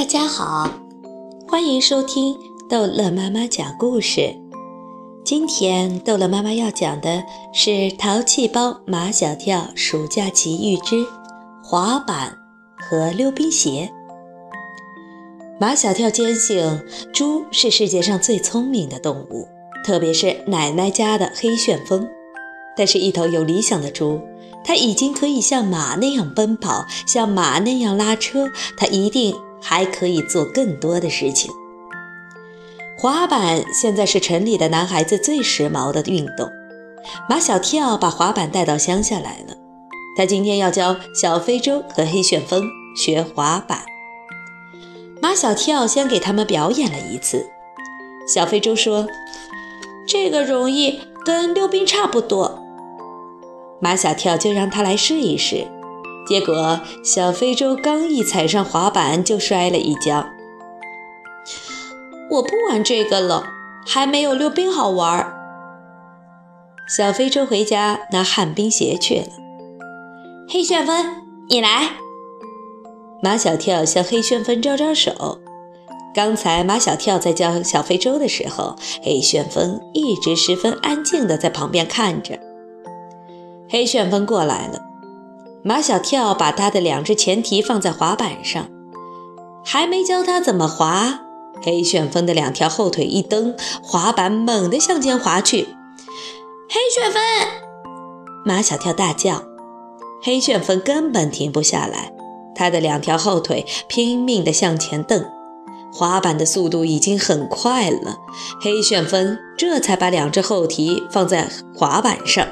大家好，欢迎收听逗乐妈妈讲故事。今天逗乐妈妈要讲的是《淘气包马小跳暑假奇遇之滑板和溜冰鞋》。马小跳坚信猪是世界上最聪明的动物，特别是奶奶家的黑旋风。但是，一头有理想的猪，它已经可以像马那样奔跑，像马那样拉车，它一定。还可以做更多的事情。滑板现在是城里的男孩子最时髦的运动。马小跳把滑板带到乡下来了，他今天要教小非洲和黑旋风学滑板。马小跳先给他们表演了一次。小非洲说：“这个容易，跟溜冰差不多。”马小跳就让他来试一试。结果，小非洲刚一踩上滑板就摔了一跤。我不玩这个了，还没有溜冰好玩。小非洲回家拿旱冰鞋去了。黑旋风，你来！马小跳向黑旋风招招手。刚才马小跳在教小非洲的时候，黑旋风一直十分安静地在旁边看着。黑旋风过来了。马小跳把他的两只前蹄放在滑板上，还没教他怎么滑，黑旋风的两条后腿一蹬，滑板猛地向前滑去。黑旋风！马小跳大叫。黑旋风根本停不下来，他的两条后腿拼命地向前蹬，滑板的速度已经很快了。黑旋风这才把两只后蹄放在滑板上。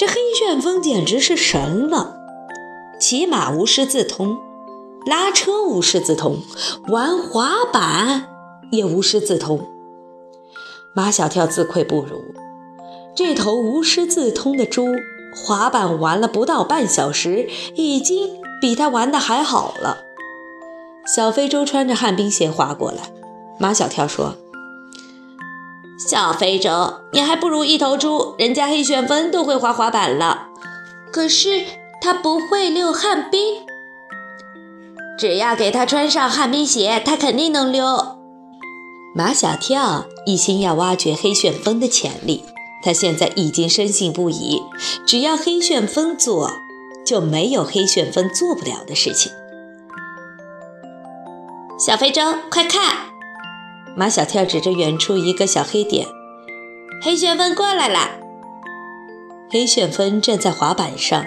这黑旋风简直是神了，骑马无师自通，拉车无师自通，玩滑板也无师自通。马小跳自愧不如，这头无师自通的猪，滑板玩了不到半小时，已经比他玩的还好了。小非洲穿着旱冰鞋滑过来，马小跳说。小非洲，你还不如一头猪，人家黑旋风都会滑滑板了。可是他不会溜旱冰，只要给他穿上旱冰鞋，他肯定能溜。马小跳一心要挖掘黑旋风的潜力，他现在已经深信不疑，只要黑旋风做，就没有黑旋风做不了的事情。小非洲，快看！马小跳指着远处一个小黑点，黑旋风过来了。黑旋风站在滑板上，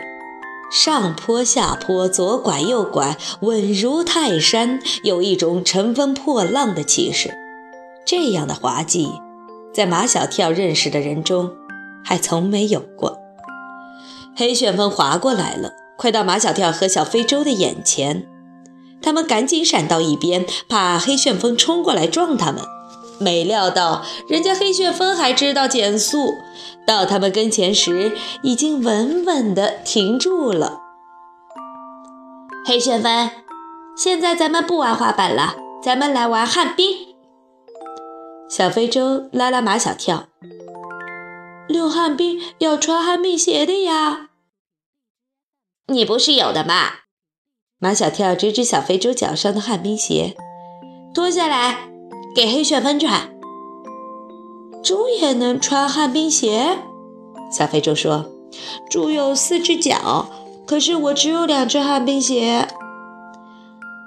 上坡下坡，左拐右拐，稳如泰山，有一种乘风破浪的气势。这样的滑稽，在马小跳认识的人中还从没有过。黑旋风滑过来了，快到马小跳和小非洲的眼前。他们赶紧闪到一边，怕黑旋风冲过来撞他们。没料到，人家黑旋风还知道减速，到他们跟前时，已经稳稳地停住了。黑旋风，现在咱们不玩滑板了，咱们来玩旱冰。小非洲拉拉马小跳，溜旱冰要穿旱冰鞋的呀。你不是有的吗？马小跳指指小非洲脚上的旱冰鞋，脱下来给黑旋风穿。猪也能穿旱冰鞋？小非洲说：“猪有四只脚，可是我只有两只旱冰鞋。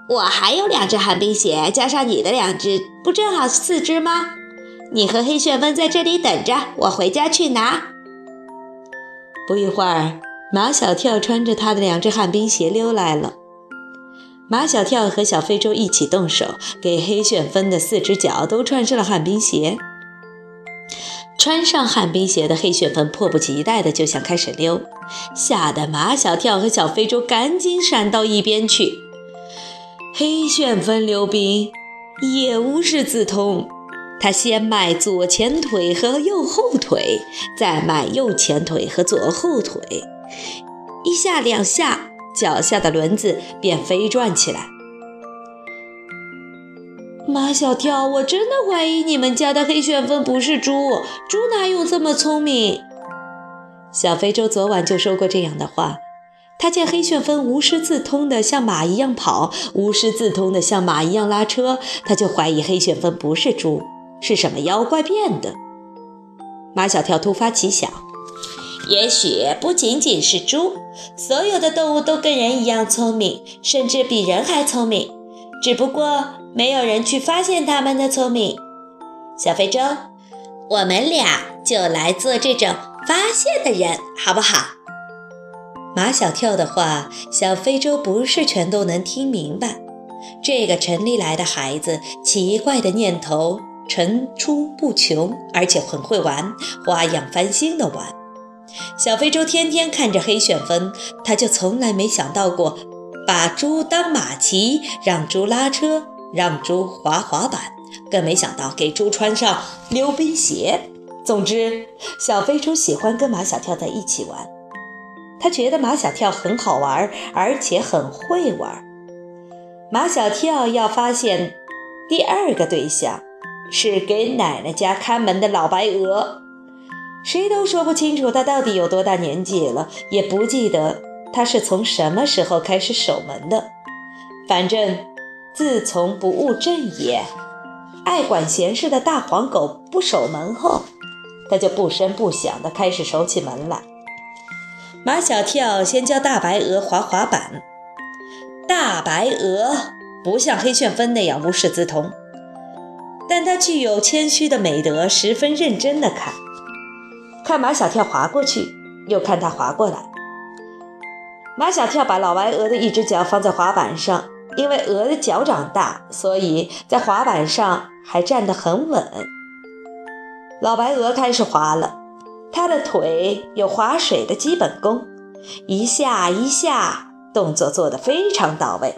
我还有两只旱冰鞋，加上你的两只，不正好四只吗？你和黑旋风在这里等着，我回家去拿。”不一会儿，马小跳穿着他的两只旱冰鞋溜来了。马小跳和小非洲一起动手，给黑旋风的四只脚都穿上了旱冰鞋。穿上旱冰鞋的黑旋风迫不及待地就想开始溜，吓得马小跳和小非洲赶紧闪到一边去。黑旋风溜冰也无师自通，他先迈左前腿和右后腿，再迈右前腿和左后腿，一下两下。脚下的轮子便飞转起来。马小跳，我真的怀疑你们家的黑旋风不是猪，猪哪有这么聪明？小非洲昨晚就说过这样的话，他见黑旋风无师自通的像马一样跑，无师自通的像马一样拉车，他就怀疑黑旋风不是猪，是什么妖怪变的。马小跳突发奇想，也许不仅仅是猪，所有的动物都跟人一样聪明，甚至比人还聪明，只不过没有人去发现它们的聪明。小非洲，我们俩就来做这种发现的人，好不好？马小跳的话，小非洲不是全都能听明白。这个城里来的孩子，奇怪的念头层出不穷，而且很会玩，花样翻新的玩。小非洲天天看着黑旋风，他就从来没想到过把猪当马骑，让猪拉车，让猪滑滑板，更没想到给猪穿上溜冰鞋。总之，小非洲喜欢跟马小跳在一起玩。他觉得马小跳很好玩，而且很会玩。马小跳要发现第二个对象是给奶奶家看门的老白鹅，谁都说不清楚他到底有多大年纪了，也不记得他是从什么时候开始守门的。反正自从不务正业、爱管闲事的大黄狗不守门后，他就不声不响地开始守起门来。马小跳先教大白鹅滑滑板。大白鹅不像黑旋风那样无师自通，但它具有谦虚的美德，十分认真地看，看马小跳滑过去，又看他滑过来。马小跳把老白鹅的一只脚放在滑板上，因为鹅的脚掌大，所以在滑板上还站得很稳。老白鹅开始滑了。他的腿有划水的基本功，一下一下，动作做得非常到位。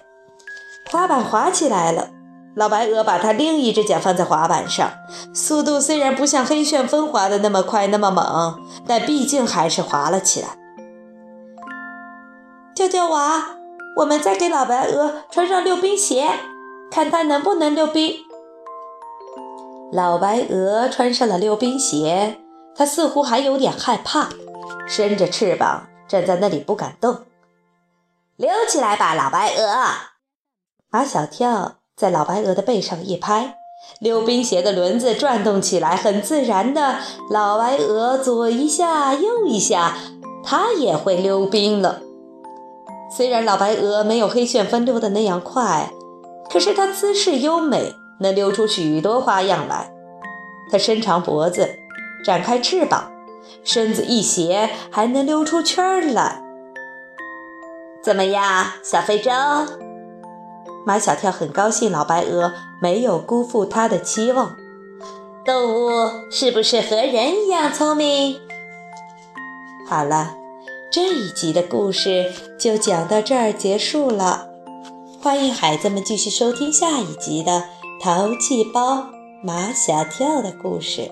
滑板滑起来了，老白鹅把它另一只脚放在滑板上，速度虽然不像黑旋风滑的那么快那么猛，但毕竟还是滑了起来。跳跳娃，我们再给老白鹅穿上溜冰鞋，看它能不能溜冰。老白鹅穿上了溜冰鞋。它似乎还有点害怕，伸着翅膀站在那里不敢动。溜起来吧，老白鹅！马小跳在老白鹅的背上一拍，溜冰鞋的轮子转动起来，很自然的，老白鹅左一下右一下，它也会溜冰了。虽然老白鹅没有黑旋风溜的那样快，可是它姿势优美，能溜出许多花样来。它伸长脖子。展开翅膀，身子一斜，还能溜出圈儿来。怎么样，小非洲？马小跳很高兴，老白鹅没有辜负他的期望。动物是不是和人一样聪明？好了，这一集的故事就讲到这儿结束了。欢迎孩子们继续收听下一集的《淘气包马小跳》的故事。